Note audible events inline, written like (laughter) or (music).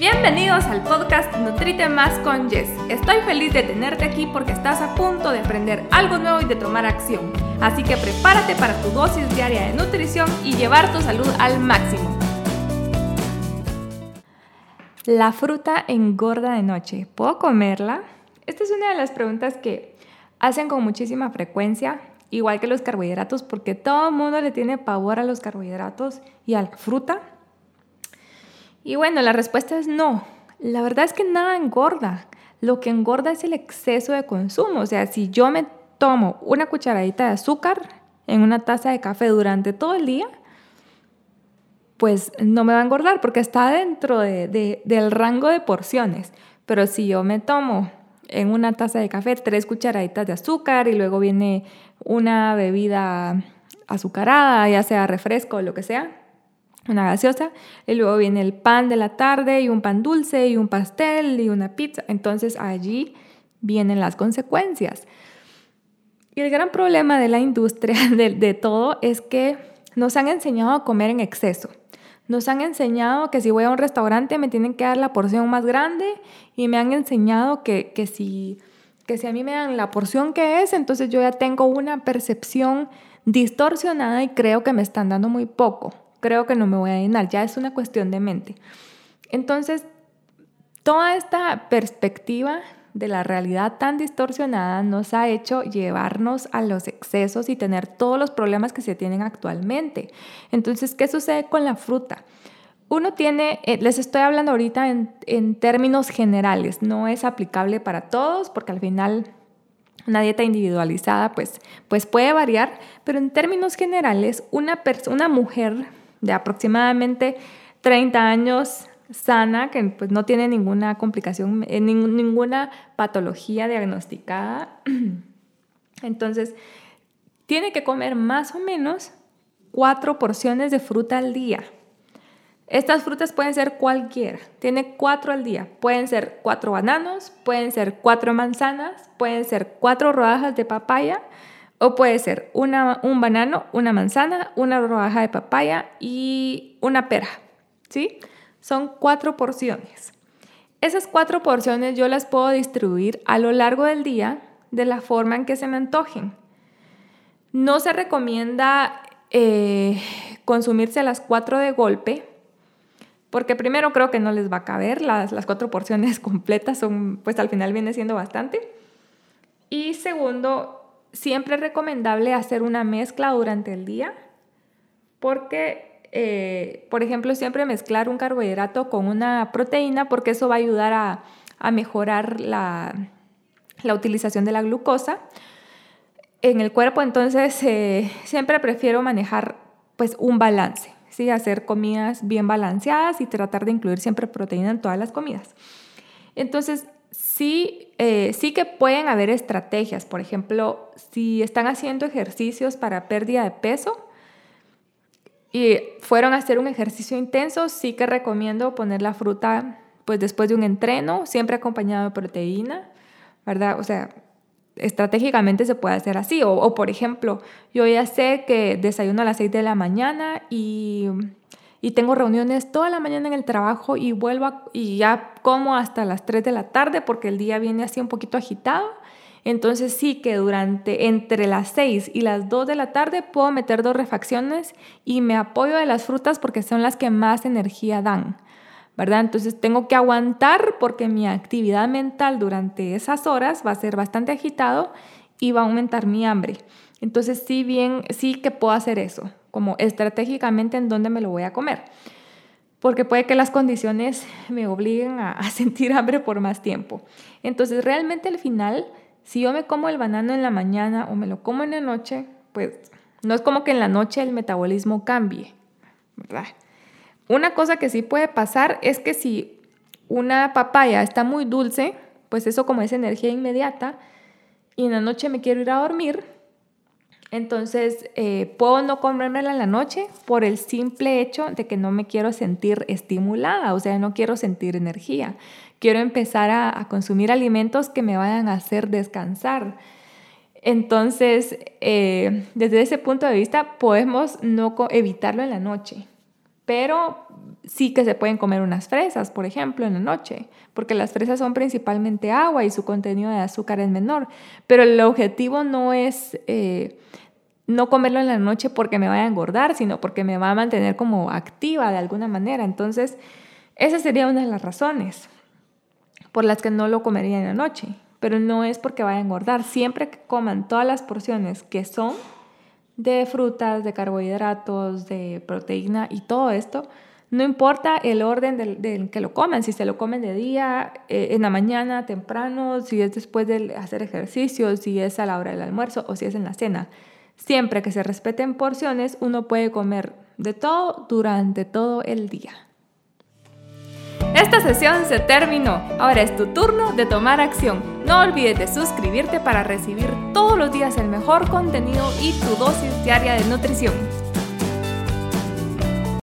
Bienvenidos al podcast Nutrite Más con Jess. Estoy feliz de tenerte aquí porque estás a punto de aprender algo nuevo y de tomar acción. Así que prepárate para tu dosis diaria de nutrición y llevar tu salud al máximo. La fruta engorda de noche. ¿Puedo comerla? Esta es una de las preguntas que hacen con muchísima frecuencia, igual que los carbohidratos, porque todo el mundo le tiene pavor a los carbohidratos y a la fruta. Y bueno, la respuesta es no. La verdad es que nada engorda. Lo que engorda es el exceso de consumo. O sea, si yo me tomo una cucharadita de azúcar en una taza de café durante todo el día, pues no me va a engordar porque está dentro del rango de porciones. Pero si yo me tomo en una taza de café tres cucharaditas de azúcar y luego viene una bebida azucarada, ya sea refresco o lo que sea, una gaseosa, y luego viene el pan de la tarde y un pan dulce y un pastel y una pizza. Entonces allí vienen las consecuencias. Y el gran problema de la industria (laughs) de, todo es que nos han enseñado a comer en exceso. Nos han enseñado que si voy a un restaurante me tienen que dar la porción más grande y me han enseñado que, que, si, que si a mí me dan la porción que es, entonces yo ya tengo una percepción distorsionada y creo que me están dando muy poco creo que no me voy a llenar, ya es una cuestión de mente. Entonces, toda esta perspectiva de la realidad tan distorsionada nos ha hecho llevarnos a los excesos y tener todos los problemas que se tienen actualmente. Entonces, ¿qué sucede con la fruta? Uno tiene, eh, les estoy hablando ahorita en, en términos generales, no es aplicable para todos porque al final una dieta individualizada pues, pues puede variar, pero en términos generales, una, una mujer de aproximadamente 30 años sana, que pues no tiene ninguna complicación, eh, ninguna patología diagnosticada. (clears throat) Entonces, tiene que comer más o menos cuatro porciones de fruta al día. Estas frutas pueden ser cualquiera, tiene cuatro al día. Pueden ser cuatro bananos, pueden ser cuatro manzanas, pueden ser cuatro rodajas de papaya, o puede ser una, un banano, una manzana, una rodaja de papaya y una pera. ¿Sí? Son cuatro porciones. Esas cuatro porciones yo las puedo distribuir a lo largo del día de la forma en que se me antojen. No se recomienda eh, consumirse las cuatro de golpe, porque primero creo que no les va a caber, las, las cuatro porciones (laughs) completas son, pues al final viene siendo bastante. Y segundo, siempre es recomendable hacer una mezcla durante el día porque, eh, por ejemplo, siempre mezclar un carbohidrato con una proteína porque eso va a ayudar a, mejorar la, utilización de la glucosa en el cuerpo. Entonces, eh, siempre prefiero manejar pues un balance, ¿sí? hacer comidas bien balanceadas y tratar de incluir siempre proteína en todas las comidas. Entonces, sí, eh, sí que pueden haber estrategias. Por ejemplo, si están haciendo ejercicios para pérdida de peso y fueron a hacer un ejercicio intenso, sí que recomiendo poner la fruta pues después de un entreno, siempre acompañado de proteína, ¿verdad? O sea, estratégicamente se puede hacer así. O, o, por ejemplo, yo ya sé que desayuno a las 6 de la mañana y y tengo reuniones toda la mañana en el trabajo y vuelvo y ya como hasta las 3 de la tarde porque el día viene así un poquito agitado. Entonces sí que durante entre las 6 y las 2 de la tarde puedo meter dos refacciones y me apoyo de las frutas porque son las que más energía dan. ¿verdad? Entonces tengo que aguantar porque mi actividad mental durante esas horas va a ser bastante agitado y va a aumentar mi hambre. Entonces sí bien, sí que puedo hacer eso como estratégicamente en dónde me lo voy a comer. Porque puede que las condiciones (laughs) me obliguen a, sentir hambre por más tiempo. Entonces, realmente al final, si yo me como el banano en la mañana o me lo como en la noche, pues no es como que en la noche el metabolismo cambie, ¿verdad? Una cosa que sí puede pasar es que si una papaya está muy dulce, pues eso como es energía inmediata, y en la noche me quiero ir a dormir, entonces, eh, puedo no comérmela en la noche por el simple hecho de que no me quiero sentir estimulada, o sea, no quiero sentir energía. Quiero empezar a, consumir alimentos que me vayan a hacer descansar. Entonces, eh, desde ese punto de vista, podemos no evitarlo en la noche, pero sí que se pueden comer unas fresas, por ejemplo, en la noche, porque las fresas son principalmente agua y su contenido de azúcar es menor. Pero el objetivo no es eh, no comerlo en la noche porque me vaya a engordar, sino porque me va a mantener como activa de alguna manera. Entonces, esa sería una de las razones por las que no lo comería en la noche. Pero no es porque vaya a engordar. Siempre que coman todas las porciones que son de frutas, de carbohidratos, de proteína y todo esto, no importa el orden del, que lo comen, si se lo comen de día, eh, en la mañana, temprano, si es después de hacer ejercicio, si es a la hora del almuerzo o si es en la cena. Siempre que se respeten porciones, uno puede comer de todo durante todo el día. Esta sesión se terminó. Ahora es tu turno de tomar acción. No olvides de suscribirte para recibir todos los días el mejor contenido y tu dosis diaria de nutrición.